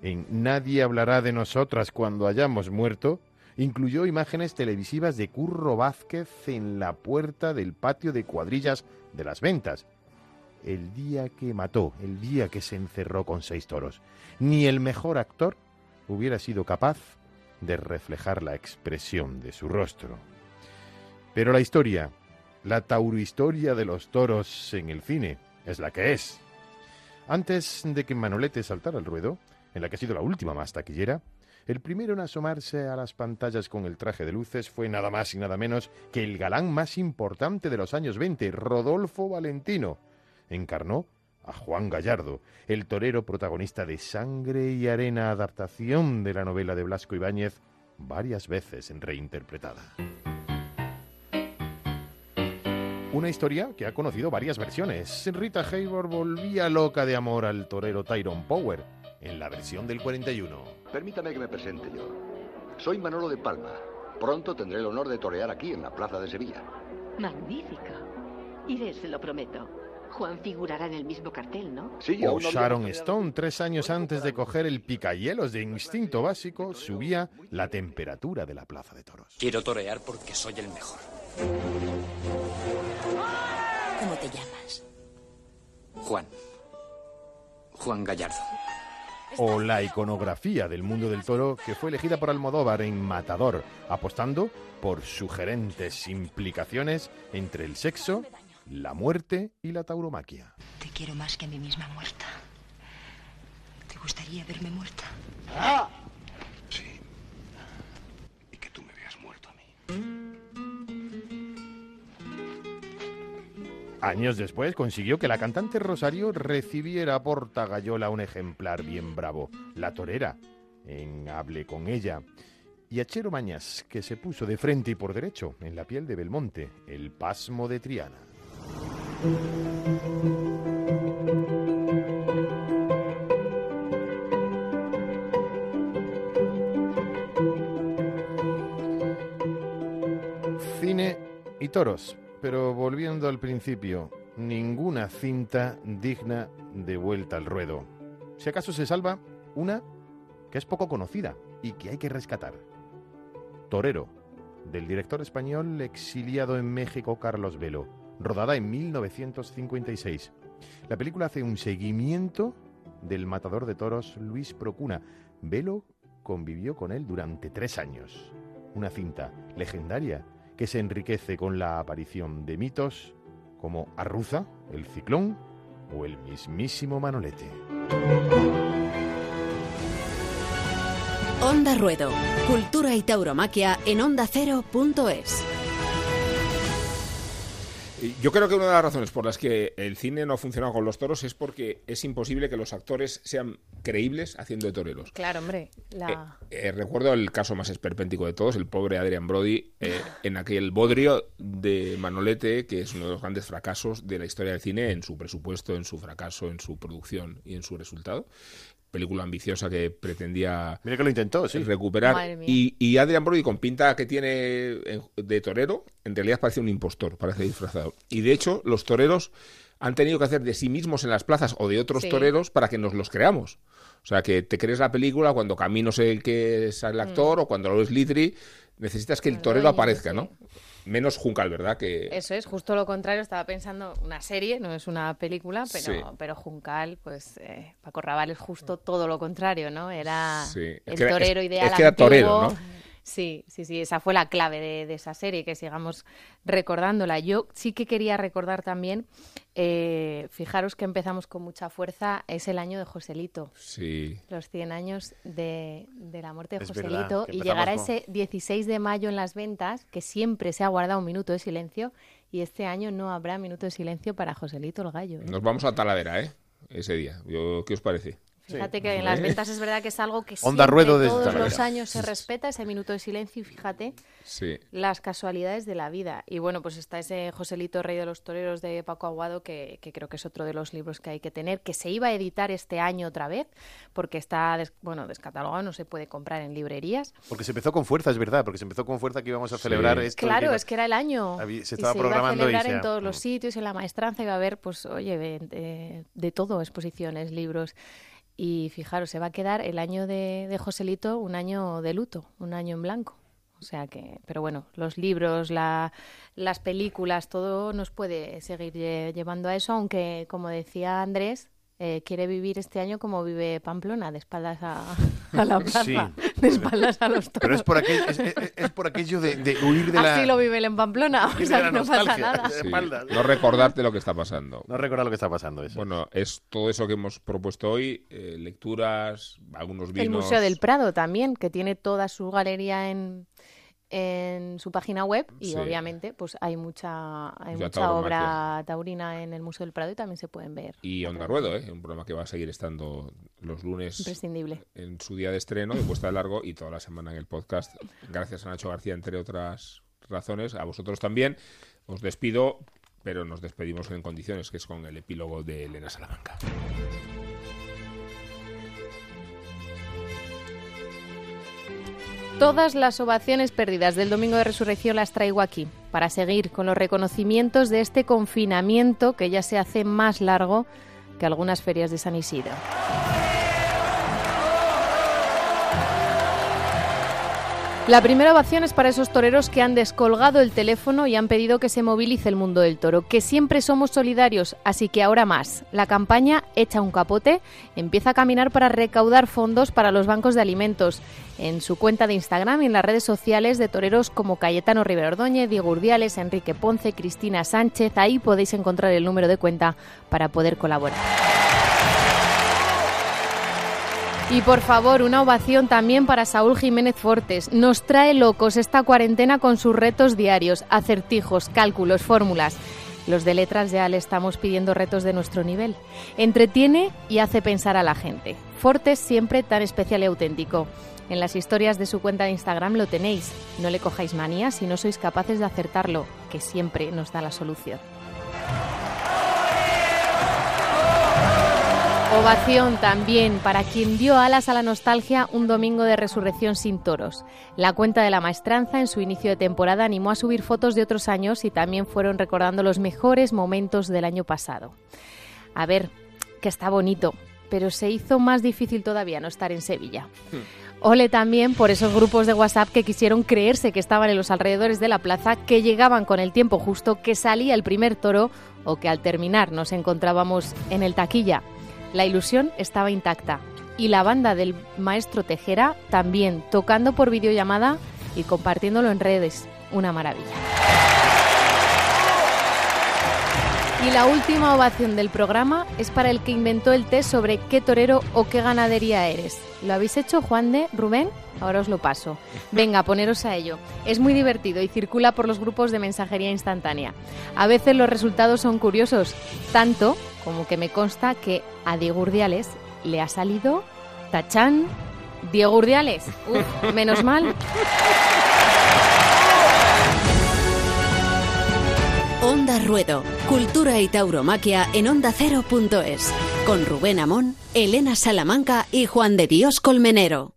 en Nadie hablará de nosotras cuando hayamos muerto, incluyó imágenes televisivas de Curro Vázquez en la puerta del patio de cuadrillas de las ventas. El día que mató, el día que se encerró con seis toros. Ni el mejor actor hubiera sido capaz de reflejar la expresión de su rostro. Pero la historia, la taurohistoria de los toros en el cine, es la que es. Antes de que Manolete saltara al ruedo, en la que ha sido la última más taquillera, el primero en asomarse a las pantallas con el traje de luces fue nada más y nada menos que el galán más importante de los años 20, Rodolfo Valentino. Encarnó a Juan Gallardo, el torero protagonista de Sangre y Arena, adaptación de la novela de Blasco Ibáñez, varias veces reinterpretada. Una historia que ha conocido varias versiones. Rita Hayworth volvía loca de amor al torero Tyrone Power en la versión del 41. Permítame que me presente yo. Soy Manolo de Palma. Pronto tendré el honor de torear aquí en la Plaza de Sevilla. Magnífico. Iré, se lo prometo. Juan figurará en el mismo cartel, ¿no? Sí, O Sharon Stone, tres años antes de coger el picahielos de instinto básico, subía la temperatura de la plaza de toros. Quiero torear porque soy el mejor. ¿Cómo te llamas? Juan. Juan Gallardo. O la iconografía del mundo del toro que fue elegida por Almodóvar en Matador, apostando por sugerentes implicaciones entre el sexo, la muerte y la tauromaquia. Te quiero más que a mí misma muerta. ¿Te gustaría verme muerta? Años después consiguió que la cantante Rosario recibiera por tagayola un ejemplar bien bravo, la torera, en Hable con ella. Y a Chero Mañas, que se puso de frente y por derecho en la piel de Belmonte, el pasmo de Triana. Cine y toros, pero volviendo al principio, ninguna cinta digna de vuelta al ruedo. Si acaso se salva una que es poco conocida y que hay que rescatar. Torero, del director español exiliado en México Carlos Velo, rodada en 1956. La película hace un seguimiento del matador de toros Luis Procuna. Velo convivió con él durante tres años. Una cinta legendaria que se enriquece con la aparición de mitos como Arruza, el Ciclón o el mismísimo Manolete. Onda Ruedo. Cultura y tauromaquia en. Y Yo creo que una de las razones por las que el cine no ha funcionado con los toros es porque es imposible que los actores sean creíbles haciendo de toreros. Claro, hombre. La... Eh, recuerdo el caso más esperpéntico de todos, el pobre Adrian Brody, eh, en aquel bodrio de Manolete, que es uno de los grandes fracasos de la historia del cine en su presupuesto, en su fracaso, en su producción y en su resultado. Película ambiciosa que pretendía Mira que lo intentó, sí. recuperar. Y, y Adrian Brody, con pinta que tiene de torero, en realidad parece un impostor, parece disfrazado. Y de hecho, los toreros han tenido que hacer de sí mismos en las plazas o de otros Sí. toreros para que nos los creamos. O sea, que te crees la película cuando Camino sé el que es el actor o cuando lo es Litri, necesitas que el Mm. Torero aparezca. ¿no? Menos Juncal, ¿verdad? Que Eso es, justo lo contrario. Estaba pensando una serie, no es una película, pero, Sí. pero Juncal, pues eh, Paco Raval es justo todo lo contrario, ¿no? Era Sí. Es el que torero es- ideal es que era torero, antiguo. ¿no? Sí, sí, sí, esa fue la clave de, de esa serie, que sigamos recordándola. Yo sí que quería recordar también, eh, fijaros que empezamos con mucha fuerza, es el año de Joselito. sí. Los 100 años de, de la muerte de Es Joselito y llegará con- ese 16 de mayo en las ventas, que siempre se ha guardado un minuto de silencio, y este año no habrá minuto de silencio para Joselito el Gallo. ¿eh? Nos vamos a Talavera, ¿eh? Ese día. Yo- ¿Qué os parece? Fíjate que en las ventas es verdad que es algo que Onda siempre, Ruedo desde todos los años se respeta ese minuto de silencio y fíjate Sí. las casualidades de la vida. Y bueno, pues está ese Joselito Rey de los Toreros de Paco Aguado, que, que creo que es otro de los libros que hay que tener, que se iba a editar este año otra vez, porque está, des- bueno, descatalogado, no se puede comprar en librerías. Porque se empezó con fuerza, es verdad, porque se empezó con fuerza que íbamos a celebrar Sí. esto. y Claro, iba- es que era el año. Se y estaba se iba a programando y celebrar en todos los Mm. sitios, en la maestranza iba a haber, pues, oye, de, de- de todo, exposiciones, libros. Y fijaros, se va a quedar el año de, de Joselito un año de luto, un año en blanco. O sea que, pero bueno, los libros, la, las películas, todo nos puede seguir lle- llevando a eso, aunque, como decía Andrés, eh, quiere vivir este año como vive Pamplona, de espaldas a, a la plaza, Sí. de espaldas a los toros. Pero es por aquello, es, es- es por aquello de, de huir de la... Así lo vive él en Pamplona, o sea que no pasa nada. De Sí, espaldas. No recordarte lo que está pasando. No recordar lo que está pasando eso. Bueno, es todo eso que hemos propuesto hoy, eh, lecturas, algunos vinos. El Museo del Prado también, que tiene toda su galería en, en su página web y Sí. obviamente pues hay mucha hay mucha obra taurina en el Museo del Prado y también se pueden ver. Y Onda Ruedo, ¿eh? un programa que va a seguir estando los lunes Imprescindible. en su día de estreno, de puesta de largo, y toda la semana en el podcast. Gracias a Nacho García, entre otras razones, a vosotros también. Os despido, pero nos despedimos en condiciones, que es con el epílogo de Elena Salamanca. Todas las ovaciones perdidas del Domingo de Resurrección las traigo aquí, para seguir con los reconocimientos de este confinamiento que ya se hace más largo que algunas ferias de San Isidro. La primera ovación es para esos toreros que han descolgado el teléfono y han pedido que se movilice el mundo del toro, que siempre somos solidarios, así que ahora más. La campaña Echa un capote empieza a caminar para recaudar fondos para los bancos de alimentos. En su cuenta de Instagram y en las redes sociales de toreros como Cayetano Rivera Ordóñez, Diego Urdiales, Enrique Ponce, Cristina Sánchez, ahí podéis encontrar el número de cuenta para poder colaborar. Y por favor, una ovación también para Saúl Jiménez Fortes. Nos trae locos esta cuarentena con sus retos diarios, acertijos, cálculos, fórmulas. Los de letras ya le estamos pidiendo retos de nuestro nivel. Entretiene y hace pensar a la gente. Fortes siempre tan especial y auténtico. En las historias de su cuenta de Instagram lo tenéis. No le cojáis manía si no sois capaces de acertarlo, que siempre nos da la solución. Ovación también para quien dio alas a la nostalgia un domingo de resurrección sin toros. La cuenta de la maestranza en su inicio de temporada animó a subir fotos de otros años y también fueron recordando los mejores momentos del año pasado. A ver, que está bonito, pero se hizo más difícil todavía no estar en Sevilla. Ole también por esos grupos de WhatsApp que quisieron creerse que estaban en los alrededores de la plaza, que llegaban con el tiempo justo, que salía el primer toro o que al terminar nos encontrábamos en el taquilla. La ilusión estaba intacta y la banda del maestro Tejera también tocando por videollamada y compartiéndolo en redes. Una maravilla. Y la última ovación del programa es para el que inventó el test sobre qué torero o qué ganadería eres. ¿Lo habéis hecho, Juan de Rubén? Ahora os lo paso. Venga, poneros a ello. Es muy divertido y circula por los grupos de mensajería instantánea. A veces los resultados son curiosos, tanto como que me consta que a Diego Urdiales le ha salido tachán. Diego Urdiales. Menos mal. Onda Ruedo, Cultura y Tauromaquia en ondacero.es, con Rubén Amón, Elena Salamanca y Juan de Dios Colmenero.